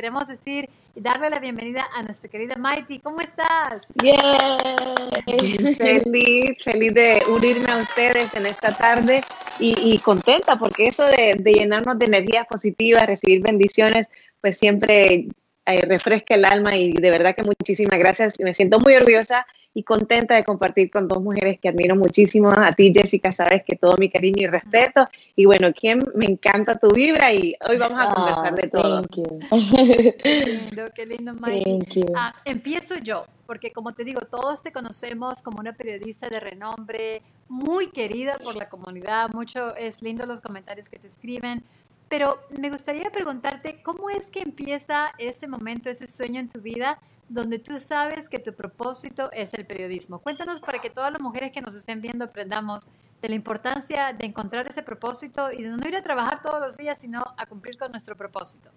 queremos decir y darle la bienvenida a nuestra querida Mighty. ¿Cómo estás? Bien, feliz, feliz de unirme a ustedes en esta tarde y, contenta porque eso de, de llenarnos de energías positivas, recibir bendiciones, pues siempre eh, refresca el alma y de verdad que muchísimas gracias. Me siento muy orgullosa y contenta de compartir con dos mujeres que admiro muchísimo. A ti, Jessica, sabes que todo mi cariño y respeto. Y bueno, quien me encanta tu vibra y hoy vamos a conversar de todo. qué lindo, qué lindo, Mike. Ah, empiezo yo, porque como te digo, todos te conocemos como una periodista de renombre, muy querida por la comunidad. Mucho es lindo los comentarios que te escriben. Pero me gustaría preguntarte, ¿cómo es que empieza ese momento, ese sueño en tu vida donde tú sabes que tu propósito es el periodismo? Cuéntanos para que todas las mujeres que nos estén viendo aprendamos de la importancia de encontrar ese propósito y de no ir a trabajar todos los días, sino a cumplir con nuestro propósito.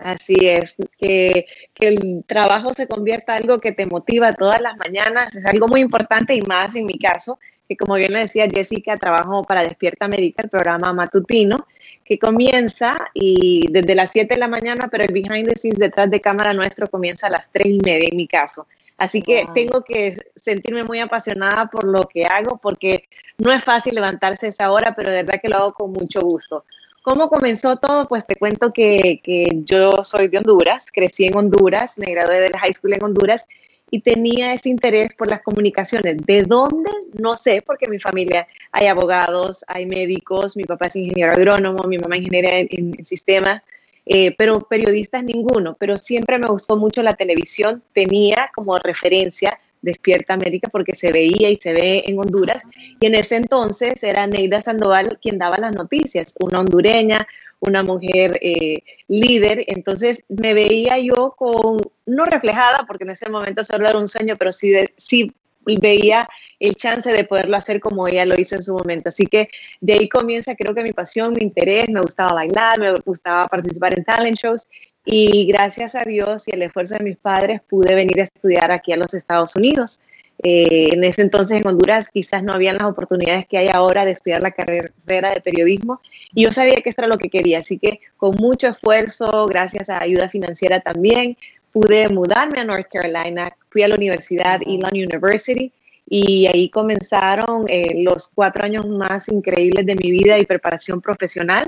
Así es, que, que, el trabajo se convierta en algo que te motiva todas las mañanas, es algo muy importante y más en mi caso, que como bien lo decía Jessica, trabajo para Despierta América, el programa matutino, que comienza y desde las 7 de la mañana, pero el behind the scenes detrás de cámara nuestro comienza a las 3 y media en mi caso. Así que tengo que sentirme muy apasionada por lo que hago, porque no es fácil levantarse a esa hora, pero de verdad que lo hago con mucho gusto. ¿Cómo comenzó todo? Pues te cuento que, que yo soy de Honduras, crecí en Honduras, me gradué de la high school en Honduras y tenía ese interés por las comunicaciones. ¿De dónde? No sé, porque en mi familia hay abogados, hay médicos, mi papá es ingeniero agrónomo, mi mamá ingeniera en, en sistemas, eh, pero periodistas ninguno, pero siempre me gustó mucho la televisión, tenía como referencia Despierta América porque se veía y se ve en Honduras. Y en ese entonces era Neida Sandoval quien daba las noticias, una hondureña, una mujer eh, líder. Entonces me veía yo con, no reflejada, porque en ese momento solo era un sueño, pero sí, sí veía el chance de poderlo hacer como ella lo hizo en su momento. Así que de ahí comienza, creo que mi pasión, mi interés, me gustaba bailar, me gustaba participar en talent shows y gracias a Dios y el esfuerzo de mis padres pude venir a estudiar aquí a los Estados Unidos. Eh, en ese entonces en Honduras quizás no habían las oportunidades que hay ahora de estudiar la carrera de periodismo y yo sabía que esto era lo que quería, así que con mucho esfuerzo, gracias a ayuda financiera también, pude mudarme a North Carolina, fui a la universidad Elon University y ahí comenzaron eh, los cuatro años más increíbles de mi vida y preparación profesional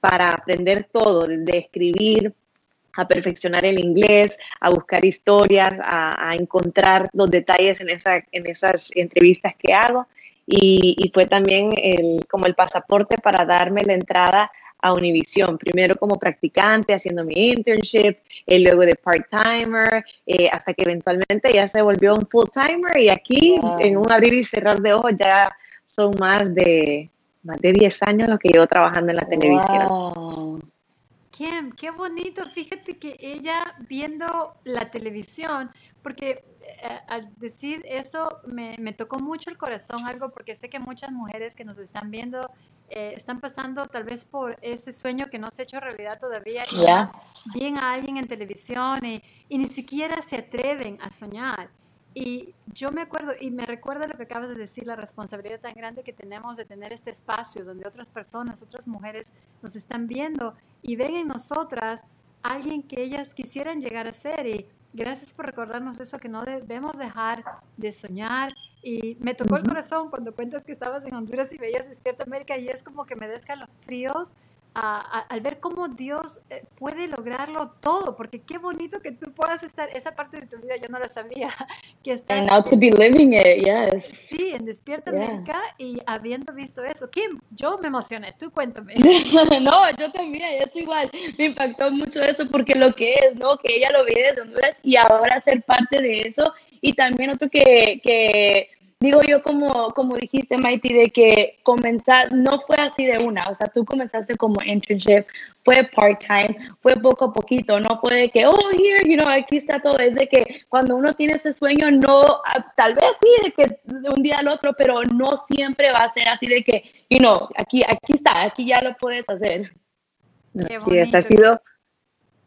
para aprender todo, de escribir, a perfeccionar el inglés, a buscar historias, a, encontrar los detalles en, esa, en esas entrevistas que hago. Y, fue también el, como el pasaporte para darme la entrada a Univision, primero como practicante haciendo mi internship, y luego de part-timer, eh, hasta que eventualmente ya se volvió un full-timer y aquí en un abrir y cerrar de ojos ya son más de, más de 10 años los que llevo trabajando en la televisión. Kim, qué bonito. Fíjate que ella viendo la televisión, porque eh, al decir eso me, tocó mucho el corazón algo, porque sé que muchas mujeres que nos están viendo eh, están pasando tal vez por ese sueño que no se ha hecho realidad todavía. Y Ven a alguien en televisión y, y ni siquiera se atreven a soñar. Y yo me acuerdo, y me recuerda lo que acabas de decir, la responsabilidad tan grande que tenemos de tener este espacio donde otras personas, otras mujeres nos están viendo y ven en nosotras alguien que ellas quisieran llegar a ser. Y gracias por recordarnos eso, que no debemos dejar de soñar. Y me tocó el corazón cuando cuentas que estabas en Honduras y veías Despierta América y es como que me desca los fríos al ver cómo Dios eh, puede lograrlo todo, porque qué bonito que tú puedas estar, esa parte de tu vida yo no la sabía, que estás... And now to be living it, yes. Sí, en Despierta América y habiendo visto eso. Kim, yo me emocioné, tú cuéntame. no, yo también, yo estoy igual, me impactó mucho eso porque lo que es, ¿no? Que ella lo ve desde Honduras y ahora ser parte de eso y también otro que, que digo yo como, como dijiste, Mighty, de que comenzar, no fue así de una, o sea, tú comenzaste como internship, fue part-time, fue poco a poquito, no fue de que, oh, here, you know, aquí está todo, es de que cuando uno tiene ese sueño, no, ah, tal vez sí, de que de un día al otro, pero no siempre va a ser así de que, you know, aquí, aquí está, aquí ya lo puedes hacer. Qué ha sido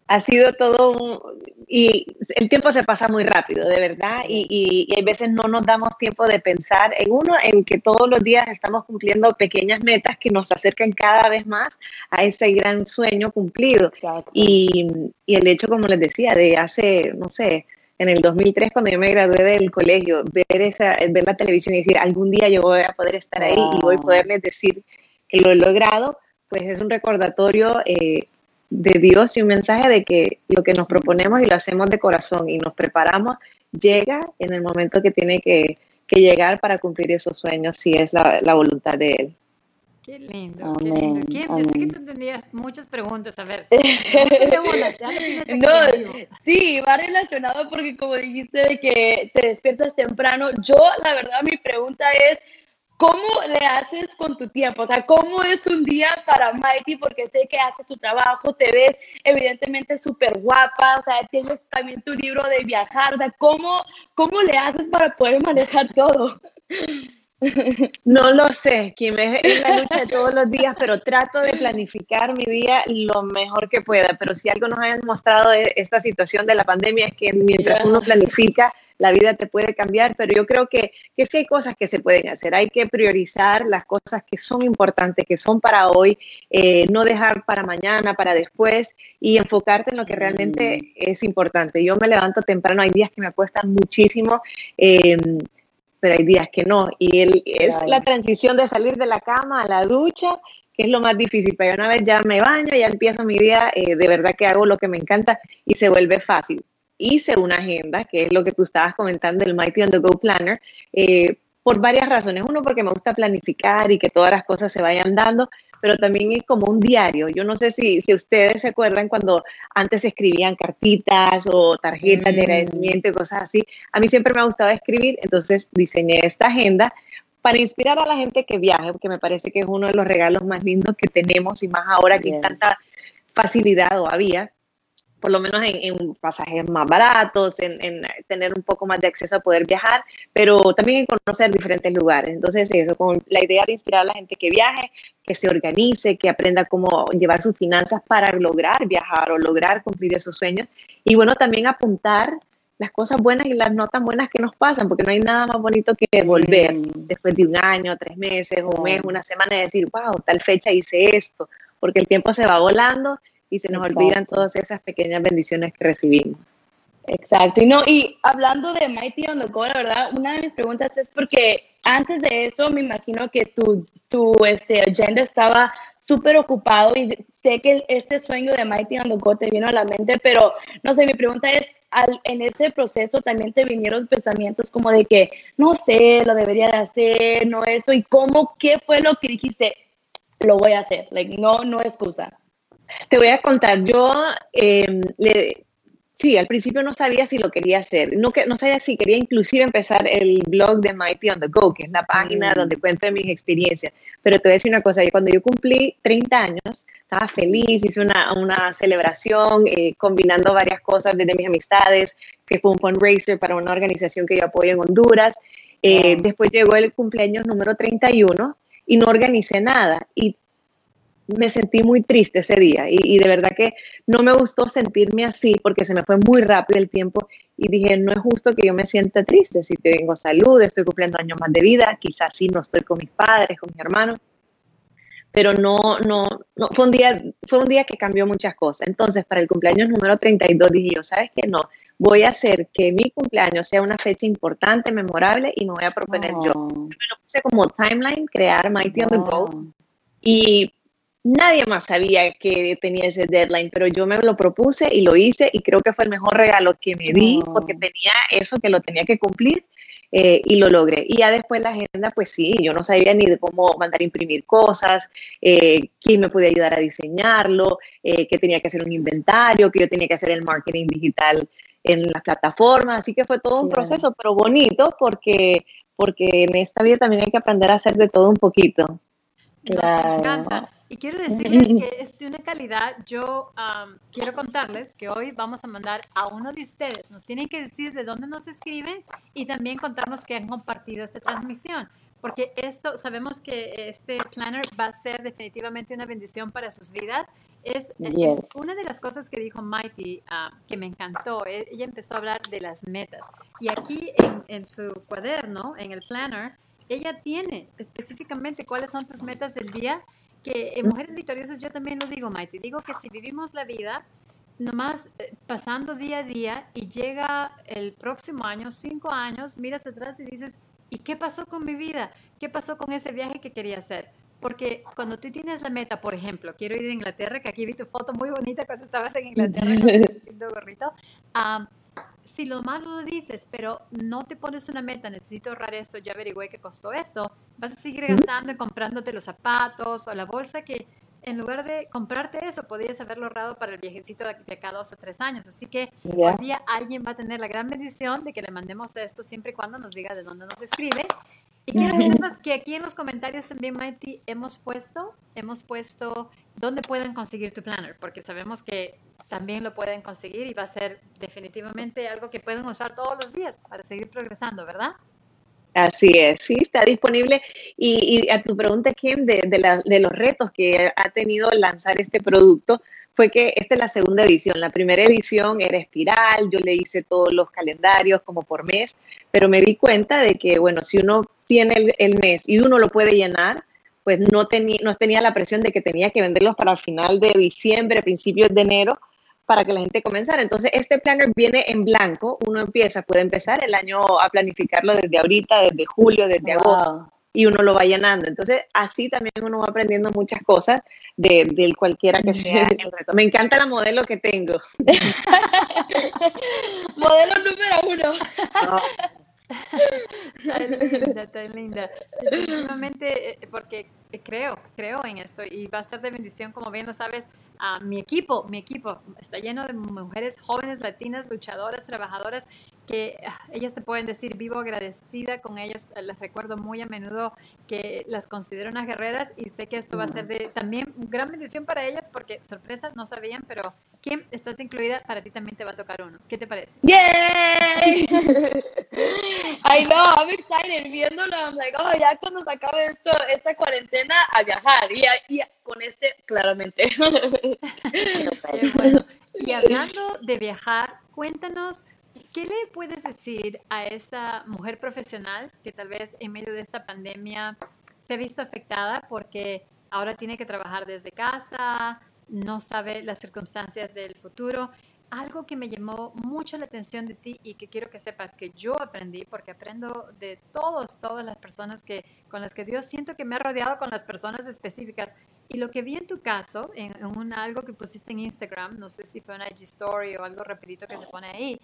ha sido todo y el tiempo se pasa muy rápido, de verdad, y, y, hay veces no nos damos tiempo de pensar en uno, en que todos los días estamos cumpliendo pequeñas metas que nos acercan cada vez más a ese gran sueño cumplido. Y, y el hecho, como les decía, de hace, no sé, en el 2003 cuando yo me gradué del colegio, ver, esa, ver la televisión y decir, algún día yo voy a poder estar ahí y voy a poderles decir que lo he logrado, pues es un recordatorio eh, de Dios y un mensaje de que lo que nos proponemos y lo hacemos de corazón y nos preparamos, llega en el momento que tiene que, llegar para cumplir esos sueños, si es la, voluntad de Él. Qué lindo, qué lindo. Kim, yo sé que tú tenías muchas preguntas. A ver, no, sí, va relacionado porque como dijiste de que te despiertas temprano, yo la verdad mi pregunta es, ¿Cómo le haces con tu tiempo? O sea, ¿cómo es un día para Mighty? Porque sé que haces tu trabajo, te ves evidentemente súper guapa, o sea, tienes también tu libro de viajar, o sea, ¿cómo, ¿cómo le haces para poder manejar todo? No lo sé, Kim, es, la lucha de todos los días, pero trato de planificar mi día lo mejor que pueda. Pero si algo nos ha demostrado e, esta situación de la pandemia es que mientras uno planifica, la vida te puede cambiar, pero yo creo que, que sí hay cosas que se pueden hacer. Hay que priorizar las cosas que son importantes, que son para hoy, eh, no dejar para mañana, para después y enfocarte en lo que realmente mm. es importante. Yo me levanto temprano, hay días que me acuestan muchísimo. Eh, pero hay días que no. Y el, es la transición de salir de la cama a la ducha, que es lo más difícil. Pero una vez ya me baño, ya empiezo mi día, eh, de verdad que hago lo que me encanta y se vuelve fácil. Hice una agenda, que es lo que tú estabas comentando, el Mighty on the Go Planner, eh, por varias razones. Uno, porque me gusta planificar y que todas las cosas se vayan dando, pero también es como un diario. Yo no sé si, si ustedes se acuerdan cuando antes escribían cartitas o tarjetas de mm. agradecimiento y cosas así. A mí siempre me ha gustado escribir, entonces diseñé esta agenda para inspirar a la gente que viaje, porque me parece que es uno de los regalos más lindos que tenemos y más ahora que tanta facilidad o había por lo menos en, pasajes más baratos, en, tener un poco más de acceso a poder viajar, pero también en conocer diferentes lugares. Entonces, eso, con la idea de inspirar a la gente que viaje, que se organice, que aprenda cómo llevar sus finanzas para lograr viajar o lograr cumplir esos sueños. Y bueno, también apuntar las cosas buenas y las no tan buenas que nos pasan, porque no hay nada más bonito que volver después de un año, tres meses, un mes, una semana y decir, wow, tal fecha hice esto, porque el tiempo se va volando y se nos olvidan todas esas pequeñas bendiciones que recibimos. Exacto. Y no, y hablando de Mighty on the Go, la verdad, una de mis preguntas es porque antes de eso me imagino que tu, tu este, agenda estaba súper ocupado y sé que este sueño de Mighty on the Go te vino a la mente, pero no sé, mi pregunta es, al, en ese proceso también te vinieron pensamientos como de que, no sé, lo debería de hacer, no eso, y cómo, qué fue lo que dijiste, lo voy a hacer, like, no, no excusa. Te voy a contar, yo em, sí, al principio no sabía si lo quería hacer, no, que, no sabía si quería inclusive empezar el blog de Mighty on the Go, que es la página mm. donde cuento mis experiencias, pero te voy a decir una cosa, cuando yo cumplí 30 años, estaba feliz, hice una, una celebración eh, combinando varias cosas desde mis amistades, que fue un fundraiser para una organización que yo apoyo en Honduras, eh, después llegó el cumpleaños número 31 y no organicé nada. Y me sentí muy triste ese día y, de verdad que no me gustó sentirme así porque se me fue muy rápido el tiempo y dije, no es justo que yo me sienta triste, si tengo salud, estoy cumpliendo años más de vida, quizás sí no estoy con mis padres, con mis hermanos, pero no, no, no, fue un día, fue un día que cambió muchas cosas. Entonces, para el cumpleaños número 32 dije yo, ¿sabes qué? No, voy a hacer que mi cumpleaños sea una fecha importante, memorable y me voy a proponer yo. Me lo puse como timeline, crear Mighty on the Go. Y Nadie más sabía que tenía ese deadline, pero yo me lo propuse y lo hice y creo que fue el mejor regalo que me di porque tenía eso que lo tenía que cumplir eh, y lo logré. Y ya después la agenda, pues sí, yo no sabía ni de cómo mandar a imprimir cosas, eh, quién me podía ayudar a diseñarlo, eh, que tenía que hacer un inventario, que yo tenía que hacer el marketing digital en las plataformas. Así que fue todo un proceso, pero bonito porque, porque en esta vida también hay que aprender a hacer de todo un poquito. Claro. Me encanta. Y quiero decirles que es de una calidad, yo quiero contarles que hoy vamos a mandar a uno de ustedes, nos tienen que decir de dónde nos escriben y también contarnos que han compartido esta transmisión. porque esto, sabemos que este planner va a ser definitivamente una bendición para sus vidas. Es una de las cosas que dijo Mighty ah, que me encantó. E, ella empezó a hablar de las metas. Y aquí en, en su cuaderno, en el planner, ella tiene específicamente cuáles son tus metas del día. Que en Mujeres Victoriosas yo también lo digo, Mighty. Digo que si vivimos la vida nomás eh, pasando día a día y llega el próximo año, cinco años, miras atrás y dices, ¿y qué pasó con mi vida? ¿Qué pasó con ese viaje que quería hacer? Porque cuando tú tienes la meta, por ejemplo, quiero ir a Inglaterra, que aquí vi tu foto muy bonita cuando estabas en Inglaterra gorrito, si lo más lo dices, pero no te pones una meta, necesito ahorrar esto, ya averigüé que costó esto, vas a seguir gastando y comprándote los zapatos o la bolsa que en lugar de comprarte eso, podrías haberlo ahorrado para el viajecito de, acá dos o tres años. Así que hoy día alguien va a tener la gran bendición de que le mandemos esto siempre y cuando nos diga de dónde nos escribe. Y quiero que sepas que aquí en los comentarios también, Mighty, hemos puesto, hemos puesto dónde pueden conseguir tu planner, porque sabemos que también lo pueden conseguir y va a ser definitivamente algo que pueden usar todos los días para seguir progresando, ¿verdad? Así es, sí, está disponible. Y, a tu pregunta, Kim, de, de, los retos que ha tenido lanzar este producto, fue que esta es la segunda edición. La primera edición era espiral, yo le hice todos los calendarios como por mes, pero me di cuenta de que, bueno, si uno tiene el, el mes y uno lo puede llenar, pues no, tenía no tenía la presión de que tenía que venderlos para el final de diciembre, principios de enero, para que la gente comenzara. Entonces, este planner viene en blanco, uno empieza, puede empezar el año a planificarlo desde ahorita, desde julio, desde agosto, y uno lo va llenando. Entonces, así también uno va aprendiendo muchas cosas de, de cualquiera que sea el reto. Me encanta la modelo que tengo. modelo número uno. tan linda, tan linda. Definitivamente, eh, porque creo, creo en esto y va a ser de bendición, como bien lo sabes, a mi equipo, mi equipo está lleno de mujeres jóvenes, latinas, luchadoras, trabajadoras, que ah, ellas te pueden decir, vivo agradecida con ellas, les recuerdo muy a menudo que las considero unas guerreras y sé que esto va a ser de también gran bendición para ellas porque sorpresa, no sabían, pero Kim, estás incluida, para ti también te va a tocar uno. ¿Qué te parece? ¡Yay! I know, I'm excited viéndolo, I'm like, oh, ya cuando se acabe esta cuarentena, a viajar y, y con este, claramente. Y hablando de viajar, cuéntanos ¿Qué le puedes decir a esa mujer profesional que tal vez en medio de esta pandemia se ha visto afectada porque ahora tiene que trabajar desde casa, no sabe las circunstancias del futuro? Algo que me llamó mucho la atención de ti y que quiero que sepas que yo aprendí, porque aprendo de todos, todas las personas que, con las que Dios siento que me ha rodeado con las personas específicas. Y lo que vi en tu caso, en, un, algo que pusiste en Instagram, no sé si fue una IG Story o algo rapidito que se pone ahí,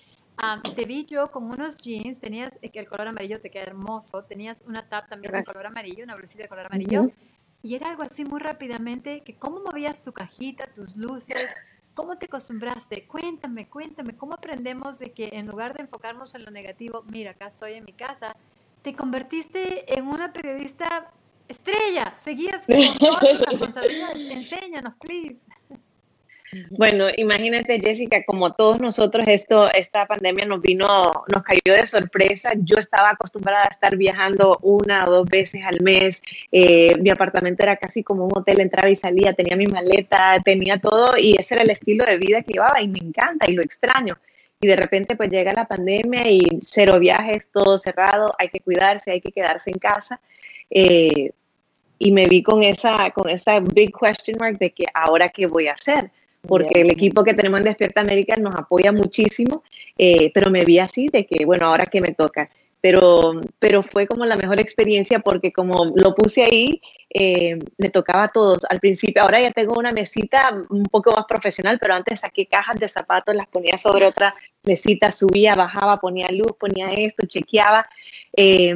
te vi yo con unos jeans, tenías el color amarillo, te queda hermoso, tenías una tap también de color amarillo, una blusita de color amarillo, y era algo así muy rápidamente, que cómo movías tu cajita, tus luces, cómo te acostumbraste, cuéntame, cuéntame, cómo aprendemos de que en lugar de enfocarnos en lo negativo, mira, acá estoy en mi casa, te convertiste en una periodista estrella, seguías con todas tus responsabilidades, enséñanos, please. Bueno, imagínate, Jessica, como todos nosotros, esto, esta pandemia nos vino, nos cayó de sorpresa. Yo estaba acostumbrada a estar viajando una o dos veces al mes. Eh, mi apartamento era casi como un hotel, entraba y salía, tenía mi maleta, tenía todo y ese era el estilo de vida que llevaba y me encanta y lo extraño. Y de repente pues llega la pandemia y cero viajes, todo cerrado, hay que cuidarse, hay que quedarse en casa. Eh, y me vi con esa, con esa big question mark de que ahora qué voy a hacer porque el equipo que tenemos en Despierta América nos apoya muchísimo, eh, pero me vi así de que, bueno, ahora que me toca. Pero, pero fue como la mejor experiencia porque como lo puse ahí, eh, me tocaba a todos. Al principio, ahora ya tengo una mesita un poco más profesional, pero antes saqué cajas de zapatos, las ponía sobre otra mesita, subía, bajaba, ponía luz, ponía esto, chequeaba. Eh,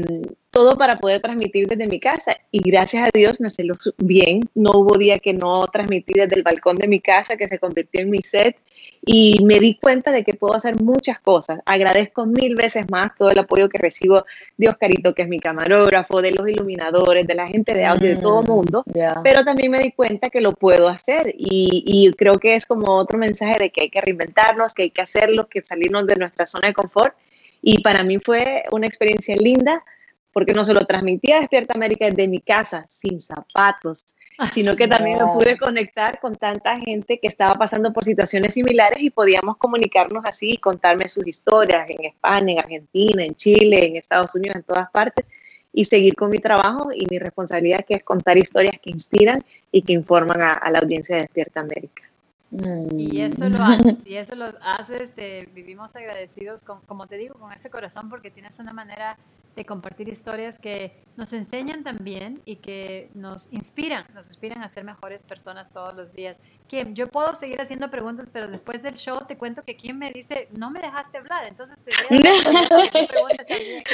todo para poder transmitir desde mi casa. Y gracias a Dios me salió bien. No hubo día que no transmití desde el balcón de mi casa que se convirtió en mi set. Y me di cuenta de que puedo hacer muchas cosas. Agradezco mil veces más todo el apoyo que recibo de Oscarito, que es mi camarógrafo, de los iluminadores, de la gente de audio, de todo el mm, mundo, pero también me di cuenta que lo puedo hacer. Y, y creo que es como otro mensaje de que hay que reinventarnos, que hay que hacerlo, que salirnos de nuestra zona de confort. Y para mí fue una experiencia linda porque no solo transmitía Despierta América desde mi casa, sin zapatos, sino que también me pude conectar con tanta gente que estaba pasando por situaciones similares y podíamos comunicarnos así y contarme sus historias en España, en Argentina, en Chile, en Estados Unidos, en todas partes, y seguir con mi trabajo y mi responsabilidad que es contar historias que inspiran y que informan a, la audiencia de Despierta América. Y eso lo haces, y eso lo haces, vivimos agradecidos, con, como te digo, con ese corazón, porque tienes una manera de compartir historias que nos enseñan también y que nos inspiran, nos inspiran a ser mejores personas todos los días. Kim, yo puedo seguir haciendo preguntas, pero después del show te cuento que Kim me dice, no me dejaste hablar, entonces te voy a preguntas también.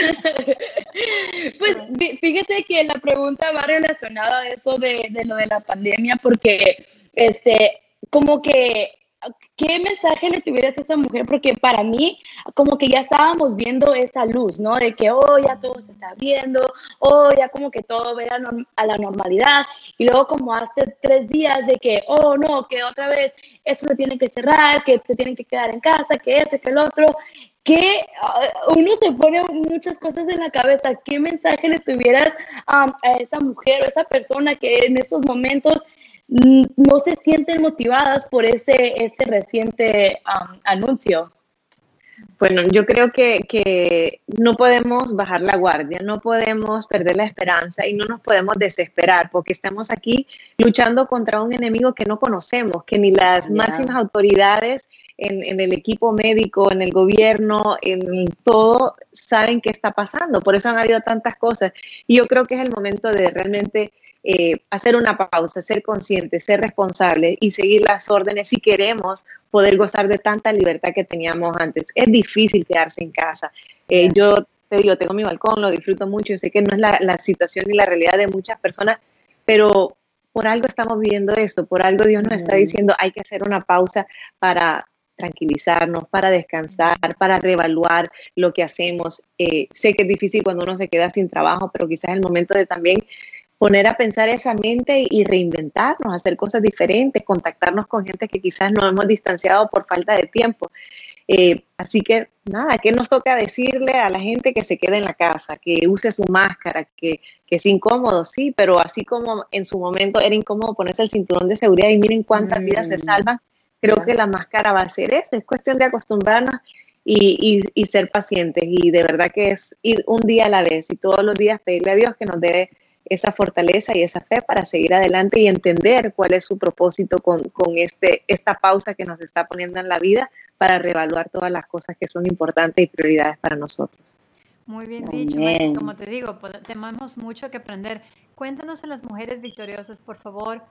Pues fíjate que la pregunta va relacionada a eso de, de lo de la pandemia, porque este, como que ¿qué mensaje le tuvieras a esa mujer? Porque para mí, como que ya estábamos viendo esa luz, ¿no? De que, oh, ya todo se está viendo, oh, ya como que todo ve a la normalidad. Y luego como hace tres días de que, oh, no, que otra vez esto se tiene que cerrar, que se tienen que quedar en casa, que eso, que el otro. Que uh, uno se pone muchas cosas en la cabeza. ¿Qué mensaje le tuvieras a esa mujer o a esa persona que en estos momentos no se sienten motivadas por ese, ese reciente anuncio? Bueno, yo creo que, que, no podemos bajar la guardia, no podemos perder la esperanza y no nos podemos desesperar porque estamos aquí luchando contra un enemigo que no conocemos, que ni las máximas autoridades en, en, el equipo médico, en el gobierno, en todo, saben qué está pasando. Por eso han habido tantas cosas. Y yo creo que es el momento de realmente eh, hacer una pausa, ser consciente, ser responsable y seguir las órdenes si queremos poder gozar de tanta libertad que teníamos antes. Es difícil quedarse en casa. Eh, yo te digo, tengo mi balcón, lo disfruto mucho, yo sé que no es la, la situación ni la realidad de muchas personas, pero por algo estamos viviendo esto, por algo Dios nos está diciendo hay que hacer una pausa para tranquilizarnos, para descansar, para reevaluar lo que hacemos. Eh, sé que es difícil cuando uno se queda sin trabajo, pero quizás es el momento de también poner a pensar esa mente y reinventarnos, hacer cosas diferentes, contactarnos con gente que quizás nos hemos distanciado por falta de tiempo. Eh, así que nada, ¿qué nos toca decirle a la gente que se quede en la casa, que use su máscara, que, que, es incómodo, sí, pero así como en su momento era incómodo ponerse el cinturón de seguridad y miren cuántas vidas se mm. salvan, creo que la máscara va a ser eso, es cuestión de acostumbrarnos y, y, y, ser pacientes y de verdad que es ir un día a la vez y todos los días pedirle a Dios que nos dé esa fortaleza y esa fe para seguir adelante y entender cuál es su propósito con, este, esta pausa que nos está poniendo en la vida para reevaluar todas las cosas que son importantes y prioridades para nosotros. Muy bien dicho, como te digo, tenemos mucho que aprender. Cuéntanos a las mujeres victoriosas, por favor,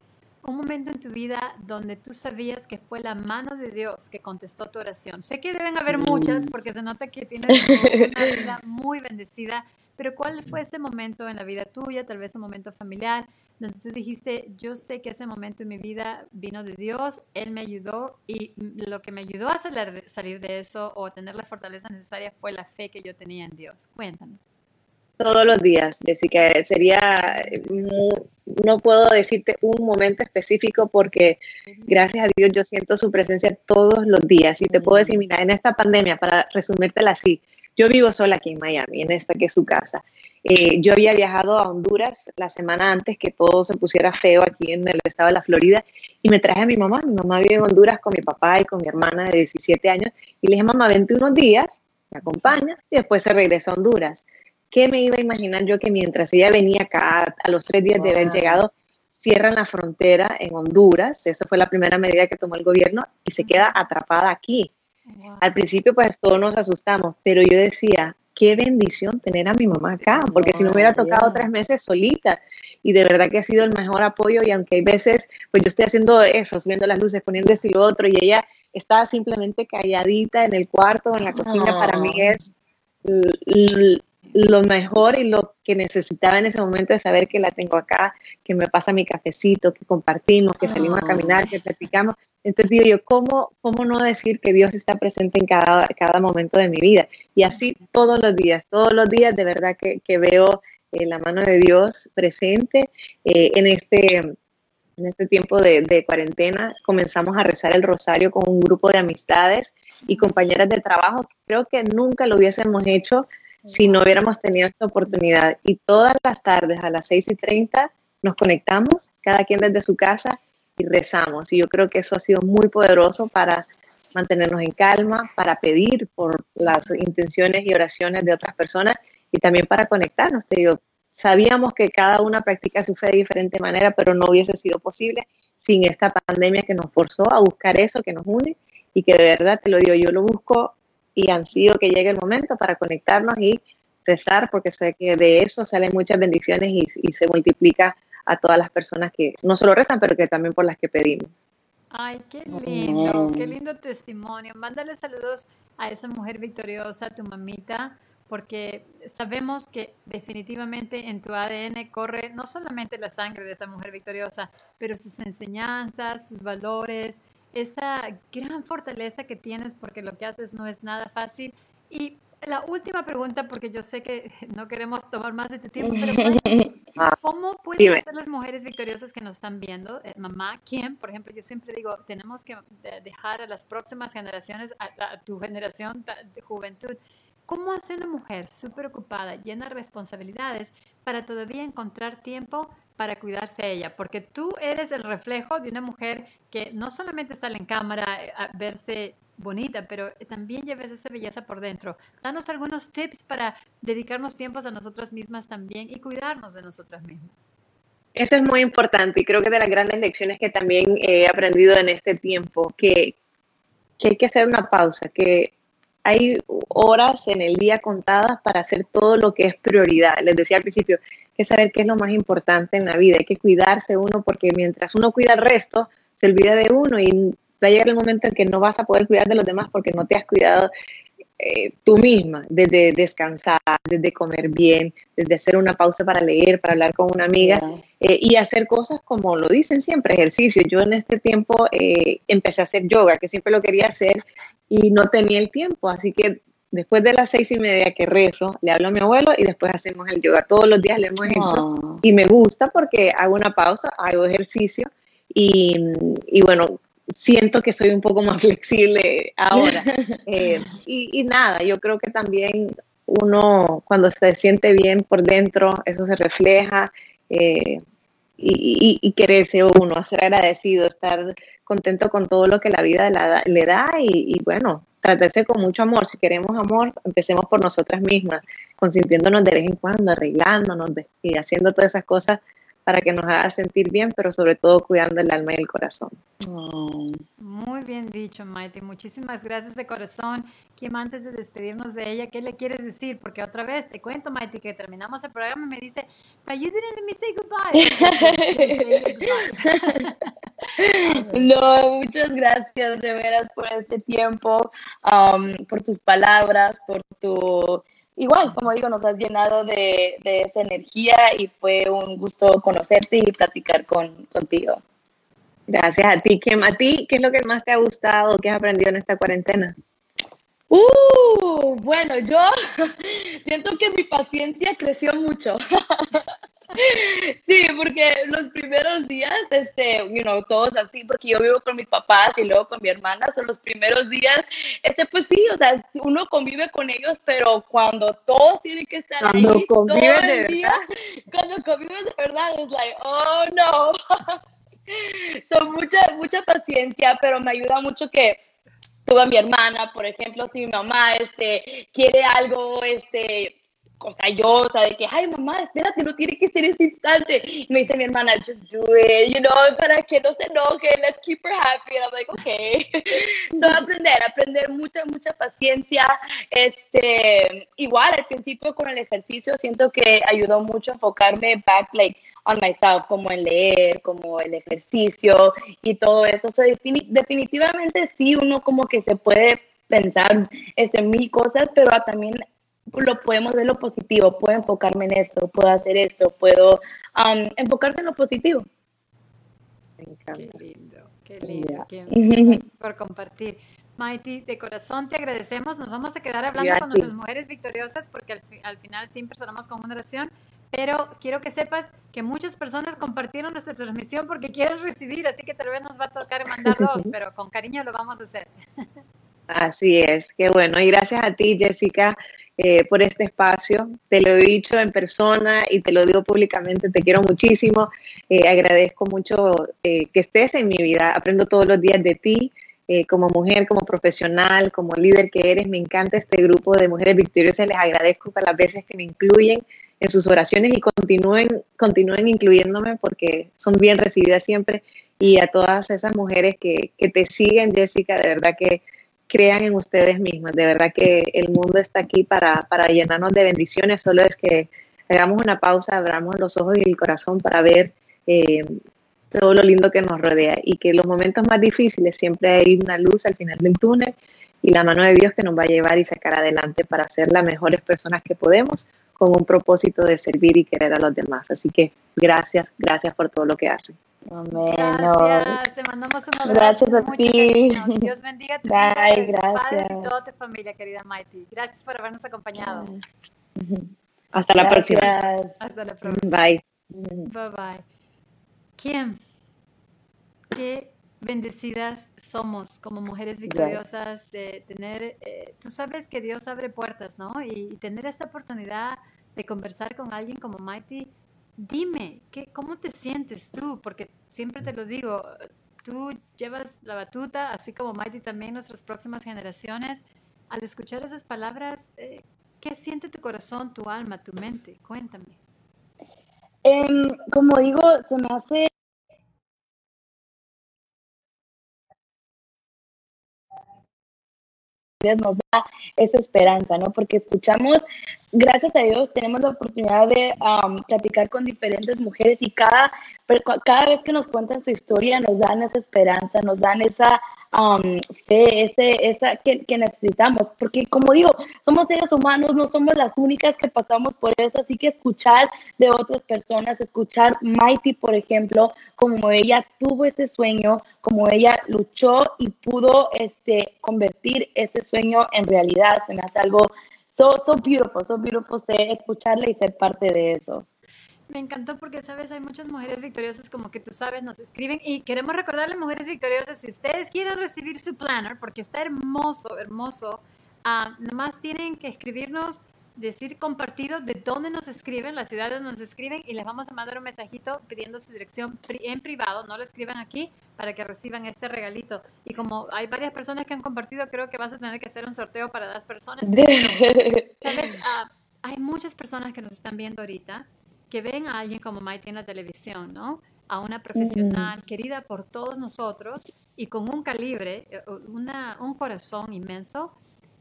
un momento en tu vida donde tú sabías que fue la mano de Dios que contestó tu oración. Sé que deben haber muchas porque se nota que tienes una vida muy bendecida pero ¿cuál fue ese momento en la vida tuya, tal vez un momento familiar, donde tú dijiste, yo sé que ese momento en mi vida vino de Dios, Él me ayudó y lo que me ayudó a salir de eso o tener la fortaleza necesaria fue la fe que yo tenía en Dios? Cuéntanos. Todos los días, Jessica, sería, no puedo decirte un momento específico porque gracias a Dios yo siento su presencia todos los días. Y te puedo decir, mira, en esta pandemia, para resumírtela así, yo vivo sola aquí en Miami, en esta que es su casa. Eh, yo había viajado a Honduras la semana antes que todo se pusiera feo aquí en el estado de la Florida y me traje a mi mamá. Mi mamá vive en Honduras con mi papá y con mi hermana de 17 años y le dije, mamá, vente unos días, me acompañas y después se regresa a Honduras. ¿Qué me iba a imaginar yo que mientras ella venía acá, a los tres días de haber llegado, cierran la frontera en Honduras, esa fue la primera medida que tomó el gobierno, y se queda atrapada aquí. Al principio pues todos nos asustamos, pero yo decía, qué bendición tener a mi mamá acá, porque si no hubiera tocado tres meses solita y de verdad que ha sido el mejor apoyo y aunque hay veces, pues yo estoy haciendo eso, viendo las luces, poniendo esto y lo otro y ella está simplemente calladita en el cuarto, en la cocina, para mí es lo mejor y lo que necesitaba en ese momento de saber que la tengo acá, que me pasa mi cafecito, que compartimos, que salimos a caminar, que platicamos. Entonces digo yo, ¿cómo, ¿cómo no decir que Dios está presente en cada, cada momento de mi vida? Y así todos los días, todos los días de verdad que, que veo eh, la mano de Dios presente eh, en este en este tiempo de, de, cuarentena comenzamos a rezar el rosario con un grupo de amistades y compañeras de trabajo. Creo que nunca lo hubiésemos hecho si no hubiéramos tenido esta oportunidad. Y todas las tardes a las 6 y 30 nos conectamos, cada quien desde su casa, y rezamos. Y yo creo que eso ha sido muy poderoso para mantenernos en calma, para pedir por las intenciones y oraciones de otras personas y también para conectarnos. Te digo, sabíamos que cada una practica su fe de diferente manera, pero no hubiese sido posible sin esta pandemia que nos forzó a buscar eso que nos une y que de verdad, te lo digo, yo lo busco y han sido que llegue el momento para conectarnos y rezar, porque sé que de eso salen muchas bendiciones y, y se multiplica a todas las personas que no solo rezan, pero que también por las que pedimos. Ay, qué lindo, qué lindo testimonio. Mándale saludos a esa mujer victoriosa, tu mamita, porque sabemos que definitivamente en tu ADN corre no solamente la sangre de esa mujer victoriosa, pero sus enseñanzas, sus valores, esa gran fortaleza que tienes porque lo que haces no es nada fácil. Y la última pregunta, porque yo sé que no queremos tomar más de tu tiempo, pero ah, ¿cómo pueden ser las mujeres victoriosas que nos están viendo? Eh, mamá, ¿quién? Por ejemplo, yo siempre digo, tenemos que dejar a las próximas generaciones, a, tu generación de juventud, ¿cómo hace una mujer súper ocupada, llena de responsabilidades, para todavía encontrar tiempo para cuidarse a ella? Porque tú eres el reflejo de una mujer que no solamente sale en cámara eh, a verse bonita, pero también lleves esa belleza por dentro. Danos algunos tips para dedicarnos tiempos a nosotras mismas también y cuidarnos de nosotras mismas. Eso es muy importante y creo que de las grandes lecciones que también he aprendido en este tiempo, que, que hay que hacer una pausa, que hay horas en el día contadas para hacer todo lo que es prioridad. Les decía al principio, que saber qué es lo más importante en la vida, hay que cuidarse uno porque mientras uno cuida el resto, se olvida de uno y va a llegar el momento en que no vas a poder cuidar de los demás porque no te has cuidado eh, tú misma, desde descansar, desde comer bien, desde hacer una pausa para leer, para hablar con una amiga eh, y hacer cosas como lo dicen siempre, ejercicio. Yo en este tiempo eh, empecé a hacer yoga, que siempre lo quería hacer y no tenía el tiempo, así que después de las seis y media que rezo, le hablo a mi abuelo y después hacemos el yoga. Todos los días le hemos hecho ah. y me gusta porque hago una pausa, hago ejercicio y, y bueno, siento que soy un poco más flexible ahora. Eh, y, nada, yo creo que también uno cuando se siente bien por dentro, eso se refleja eh, y, y, quererse uno, ser agradecido, estar contento con todo lo que la vida le da y, bueno, tratarse con mucho amor. Si queremos amor, empecemos por nosotras mismas, consintiéndonos de vez en cuando, arreglándonos y haciendo todas esas cosas para que nos haga sentir bien, pero sobre todo cuidando el alma y el corazón. Muy bien dicho, Maite. Muchísimas gracias de corazón. Kim, antes de despedirnos de ella, ¿qué le quieres decir? Porque otra vez te cuento, Maite, que terminamos el programa y me dice, but you didn't let me say goodbye. no, muchas gracias de veras por este tiempo, um, por tus palabras, por tu igual, como digo, nos has llenado de, esa energía y fue un gusto conocerte y platicar con, contigo. Gracias a ti, Kim. ¿A ti qué es lo que más te ha gustado, qué has aprendido en esta cuarentena? Uh, bueno, yo siento que mi paciencia creció mucho. Sí, porque los primeros días, este, you know, todos así, porque yo vivo con mis papás y luego con mi hermana, son los primeros días, este, pues sí, o sea, uno convive con ellos, pero cuando todos tienen que estar cuando ahí todo el día, cuando conviven de verdad, es like, oh no. Son mucha, mucha paciencia, pero me ayuda mucho que tuve a mi hermana, por ejemplo, si mi mamá, este, quiere algo, este, o sea, yo, o sea, de que, ay, mamá, espérate, no tiene que ser ese instante. Y me dice mi hermana, just do it, you know, para que no se enoje, let's keep her happy. And I'm like, okay. so, aprender, aprender mucha, mucha paciencia. Este, igual, al principio con el ejercicio, siento que ayudó mucho a enfocarme back, like, on myself, como en leer, como el ejercicio y todo eso. O sea, definitivamente sí, uno como que se puede pensar este, mil cosas, pero también lo podemos ver lo positivo, puedo enfocarme en esto, puedo hacer esto, puedo um, enfocarse en lo positivo. Me encanta. Qué lindo, qué lindo, por compartir. Maiti, de corazón te agradecemos. Nos vamos a quedar hablando con nuestras mujeres victoriosas porque al, al, final siempre sonamos con una oración. Pero quiero que sepas que muchas personas compartieron nuestra transmisión porque quieren recibir, así que tal vez nos va a tocar mandar dos, pero con cariño lo vamos a hacer. Así es, qué bueno. Y gracias a ti, Jessica, eh, por este espacio. Te lo he dicho en persona y te lo digo públicamente, te quiero muchísimo. Eh, agradezco mucho que estés en mi vida. Aprendo todos los días de ti. como mujer, como profesional, como líder que eres, me encanta este grupo de mujeres victoriosas. Les agradezco por las veces que me incluyen en sus oraciones y continúen, continúen incluyéndome porque son bien recibidas siempre. Y a todas esas mujeres que, que te siguen, Jessica, de verdad que crean en ustedes mismas. De verdad que el mundo está aquí para, para llenarnos de bendiciones. Solo es que hagamos una pausa, abramos los ojos y el corazón para ver eh, todo lo lindo que nos rodea y que los momentos más difíciles siempre hay una luz al final del túnel y la mano de Dios que nos va a llevar y sacar adelante para ser las mejores personas que podemos con un propósito de servir y querer a los demás. Así que gracias, gracias por todo lo que hacen. Amén. Gracias, te mandamos un abrazo. Gracias a ti. Dios bendiga tu vida, tus padres y toda tu familia, querida Mighty. Gracias por habernos acompañado. Hasta la próxima. Hasta la próxima. Bye. Bye bye. ¿Quién? Qué bendecidas somos como mujeres victoriosas de tener, eh, tú sabes que Dios abre puertas, ¿no? Y, tener esta oportunidad de conversar con alguien como Mighty, dime, ¿qué, ¿cómo te sientes tú? Porque siempre te lo digo, tú llevas la batuta, así como Mighty también, nuestras próximas generaciones. Al escuchar esas palabras, eh, ¿qué siente tu corazón, tu alma, tu mente? Cuéntame. Em, como digo, se me hace nos da esa esperanza, ¿no? Porque escuchamos, gracias a Dios, tenemos la oportunidad de platicar con diferentes mujeres y cada, cada vez que nos cuentan su historia nos dan esa esperanza, nos dan esa fe, ese, esa que, necesitamos, porque como digo, somos seres humanos, no somos las únicas que pasamos por eso, así que escuchar de otras personas, escuchar Mighty, por ejemplo, como ella tuvo ese sueño, como ella luchó y pudo este, convertir ese sueño en realidad, se me hace algo so, so beautiful, so beautiful de escucharle y ser parte de eso. Me encantó porque, sabes, hay muchas mujeres victoriosas como que tú sabes, nos escriben y queremos recordarle mujeres victoriosas, si ustedes quieren recibir su planner, porque está hermoso, hermoso, uh, nomás tienen que escribirnos, decir compartido de dónde nos escriben, la ciudad donde nos escriben y les vamos a mandar un mensajito pidiendo su dirección en privado, no lo escriban aquí para que reciban este regalito. Y como hay varias personas que han compartido, creo que vas a tener que hacer un sorteo para las personas. Uh, hay muchas personas que nos están viendo ahorita que ven a alguien como Maite en la televisión, ¿no? A una profesional querida por todos nosotros y con un calibre, eh, una, un corazón inmenso,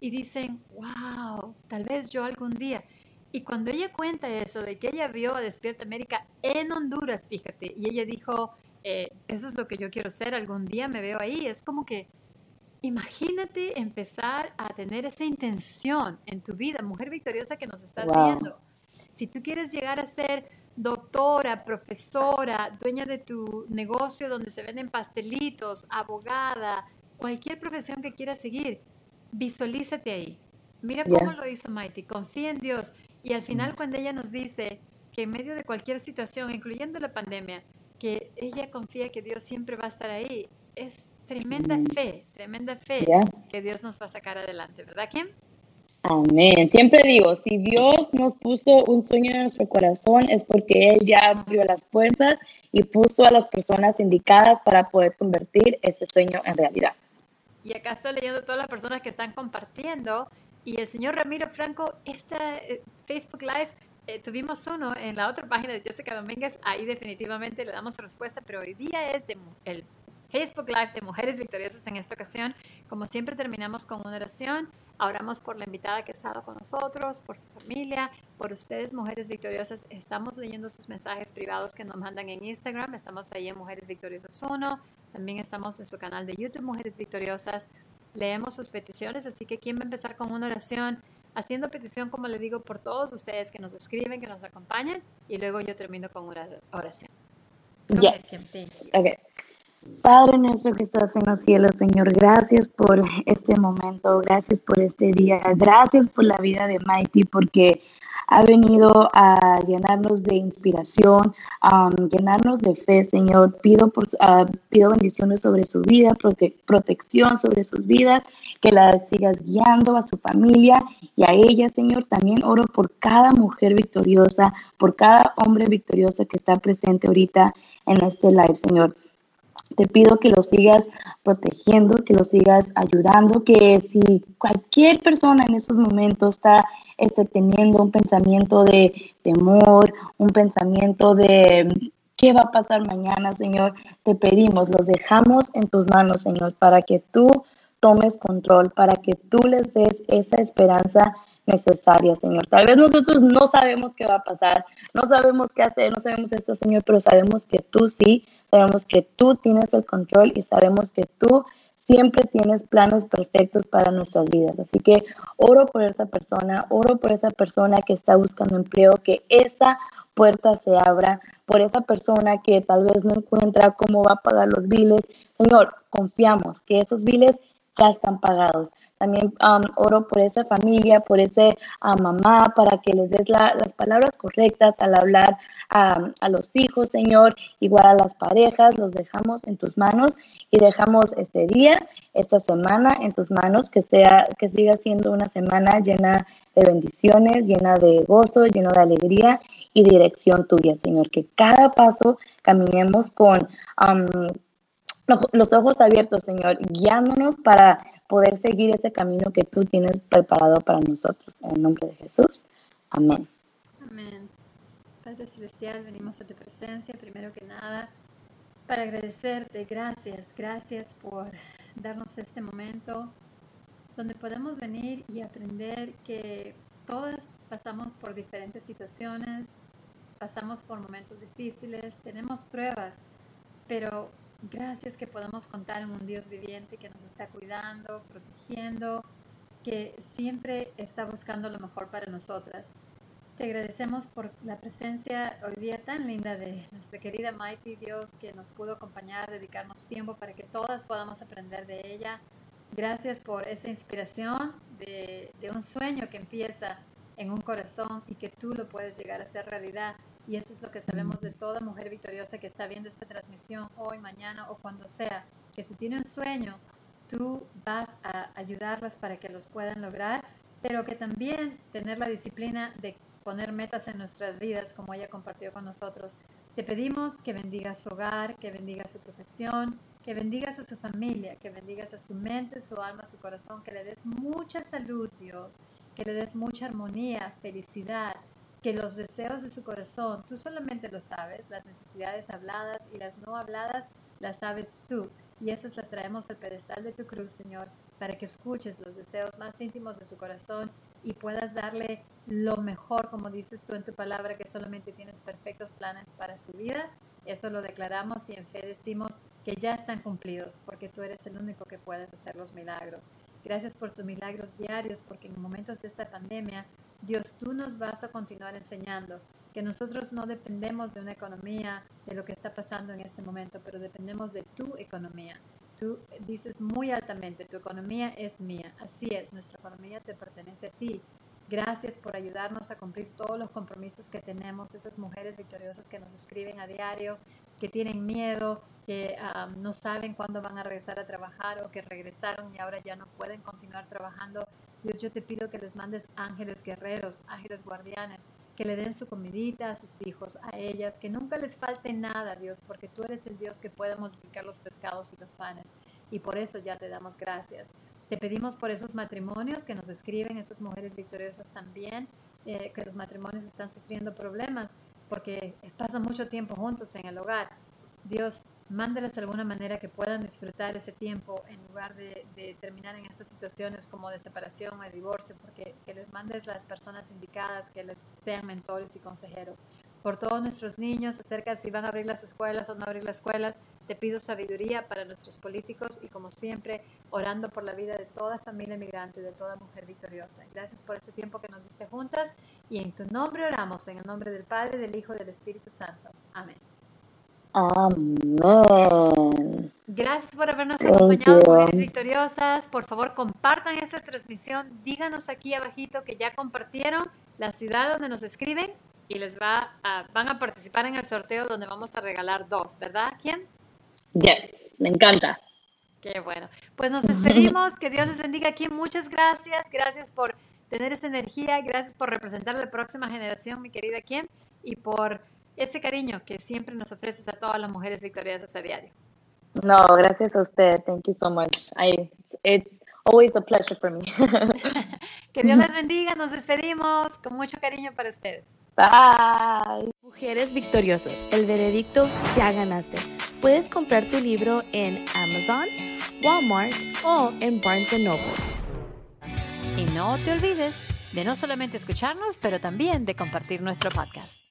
y dicen, wow, tal vez yo algún día. Y cuando ella cuenta eso, de que ella vio a Despierta América en Honduras, fíjate, y ella dijo, eh, eso es lo que yo quiero ser, algún día me veo ahí, es como que imagínate empezar a tener esa intención en tu vida, mujer victoriosa que nos estás viendo si tú quieres llegar a ser doctora, profesora, dueña de tu negocio donde se venden pastelitos, abogada, cualquier profesión que quieras seguir, visualízate ahí. Mira cómo lo hizo Mighty, confía en Dios. Y al final cuando ella nos dice que en medio de cualquier situación, incluyendo la pandemia, que ella confía que Dios siempre va a estar ahí, es tremenda fe, tremenda fe que Dios nos va a sacar adelante, ¿verdad, Kim? Amén. Siempre digo, si Dios nos puso un sueño en nuestro corazón es porque Él ya abrió las puertas y puso a las personas indicadas para poder convertir ese sueño en realidad. Y acá estoy leyendo todas las personas que están compartiendo. Y el señor Ramiro Franco, esta eh, Facebook Live, eh, tuvimos uno en la otra página de Jessica Domínguez. Ahí definitivamente le damos respuesta, pero hoy día es de el Facebook Live de Mujeres Victoriosas en esta ocasión. Como siempre terminamos con una oración Oramos por la invitada que ha estado con nosotros, por su familia, por ustedes, Mujeres Victoriosas. Estamos leyendo sus mensajes privados que nos mandan en Instagram. Estamos ahí en Mujeres Victoriosas 1. También estamos en su canal de YouTube, Mujeres Victoriosas. Leemos sus peticiones, así que ¿quién va a empezar con una oración? Haciendo petición, como le digo, por todos ustedes que nos escriben, que nos acompañan. Y luego yo termino con una oración. Yes. Okay. Padre nuestro que estás en los cielos, Señor, gracias por este momento, gracias por este día, gracias por la vida de Mighty, porque ha venido a llenarnos de inspiración, a llenarnos de fe, Señor. Pido, por, uh, pido bendiciones sobre su vida, protección sobre sus vidas, que la sigas guiando a su familia y a ella, Señor. También oro por cada mujer victoriosa, por cada hombre victorioso que está presente ahorita en este live, Señor. Te pido que lo sigas protegiendo, que lo sigas ayudando, que si cualquier persona en esos momentos está este, teniendo un pensamiento de temor, un pensamiento de qué va a pasar mañana, Señor, te pedimos, los dejamos en tus manos, Señor, para que tú tomes control, para que tú les des esa esperanza necesaria, Señor. Tal vez nosotros no sabemos qué va a pasar, no sabemos qué hacer, no sabemos esto, Señor, pero sabemos que tú sí sabemos que tú tienes el control y sabemos que tú siempre tienes planes perfectos para nuestras vidas. Así que oro por esa persona, oro por esa persona que está buscando empleo, que esa puerta se abra, por esa persona que tal vez no encuentra cómo va a pagar los biles. Señor, confiamos que esos biles ya están pagados. También um, oro por esa familia, por ese mamá, para que les des las palabras correctas al hablar a los hijos, Señor, igual a las parejas, los dejamos en tus manos y dejamos este día, esta semana en tus manos, que sea, que siga siendo una semana llena de bendiciones, llena de gozo, llena de alegría y dirección tuya, Señor. Que cada paso caminemos con um, los ojos abiertos, Señor, guiándonos para poder seguir ese camino que tú tienes preparado para nosotros. En el nombre de Jesús. Amén. Amén. Padre Celestial, venimos a tu presencia, primero que nada, para agradecerte. Gracias, gracias por darnos este momento donde podemos venir y aprender que todos pasamos por diferentes situaciones, pasamos por momentos difíciles, tenemos pruebas, pero Gracias que podamos contar en un Dios viviente que nos está cuidando, protegiendo, que siempre está buscando lo mejor para nosotras. Te agradecemos por la presencia hoy día tan linda de nuestra querida Mighty Dios que nos pudo acompañar, dedicarnos tiempo para que todas podamos aprender de ella. Gracias por esa inspiración de, de un sueño que empieza en un corazón y que tú lo puedes llegar a hacer realidad. Y eso es lo que sabemos de toda mujer victoriosa que está viendo esta transmisión hoy, mañana o cuando sea, que si tiene un sueño, tú vas a ayudarlas para que los puedan lograr, pero que también tener la disciplina de poner metas en nuestras vidas, como ella compartió con nosotros. Te pedimos que bendiga su hogar, que bendiga su profesión, que bendigas a su familia, que bendigas a su mente, su alma, su corazón, que le des mucha salud, Dios, que le des mucha armonía, felicidad, que los deseos de su corazón, tú solamente lo sabes, las necesidades habladas y las no habladas las sabes tú. Y esas las traemos al pedestal de tu cruz, Señor, para que escuches los deseos más íntimos de su corazón y puedas darle lo mejor, como dices tú en tu palabra, que solamente tienes perfectos planes para su vida. Eso lo declaramos y en fe decimos que ya están cumplidos, porque tú eres el único que puedes hacer los milagros. Gracias por tus milagros diarios, porque en momentos de esta pandemia Dios, tú nos vas a continuar enseñando que nosotros no dependemos de una economía, de lo que está pasando en este momento, pero dependemos de tu economía. Tú dices muy altamente, tu economía es mía. Así es, nuestra economía te pertenece a ti. Gracias por ayudarnos a cumplir todos los compromisos que tenemos, esas mujeres victoriosas que nos escriben a diario, que tienen miedo, que no saben cuándo van a regresar a trabajar o que regresaron y ahora ya no pueden continuar trabajando. Dios, yo te pido que les mandes ángeles guerreros, ángeles guardianes, que le den su comidita a sus hijos, a ellas, que nunca les falte nada, Dios, porque tú eres el Dios que puede multiplicar los pescados y los panes. Y por eso ya te damos gracias. Te pedimos por esos matrimonios que nos escriben, esas mujeres victoriosas también, eh, que los matrimonios están sufriendo problemas porque pasan mucho tiempo juntos en el hogar. Dios, mándeles de alguna manera que puedan disfrutar ese tiempo en lugar de, terminar en estas situaciones como de separación o de divorcio, porque que les mandes las personas indicadas, que les sean mentores y consejeros. Por todos nuestros niños, acerca de si van a abrir las escuelas o no abrir las escuelas, te pido sabiduría para nuestros políticos y como siempre, orando por la vida de toda familia migrante, de toda mujer victoriosa. Gracias por este tiempo que nos diste juntas y en tu nombre oramos, en el nombre del Padre, del Hijo y del Espíritu Santo. Amén. Amén. Gracias por habernos acompañado, mujeres victoriosas. Por favor, compartan esta transmisión. Díganos aquí abajito que ya compartieron la ciudad donde nos escriben y les va a, van a participar en el sorteo donde vamos a regalar dos, ¿verdad? ¿Quién? Yes, me encanta. Qué bueno. Pues nos despedimos, que Dios les bendiga aquí. Muchas gracias, gracias por tener esa energía, gracias por representar a la próxima generación, mi querida Kim, y por ese cariño que siempre nos ofreces a todas las mujeres victoriosas a diario. No, gracias a usted. Thank you so much. I, it's always a pleasure for me. que Dios les bendiga. Nos despedimos con mucho cariño para ustedes. Bye. Mujeres victoriosas. El veredicto ya ganaste. Puedes comprar tu libro en Amazon, Walmart o en Barnes Noble. Y no te olvides de no solamente escucharnos, pero también de compartir nuestro podcast.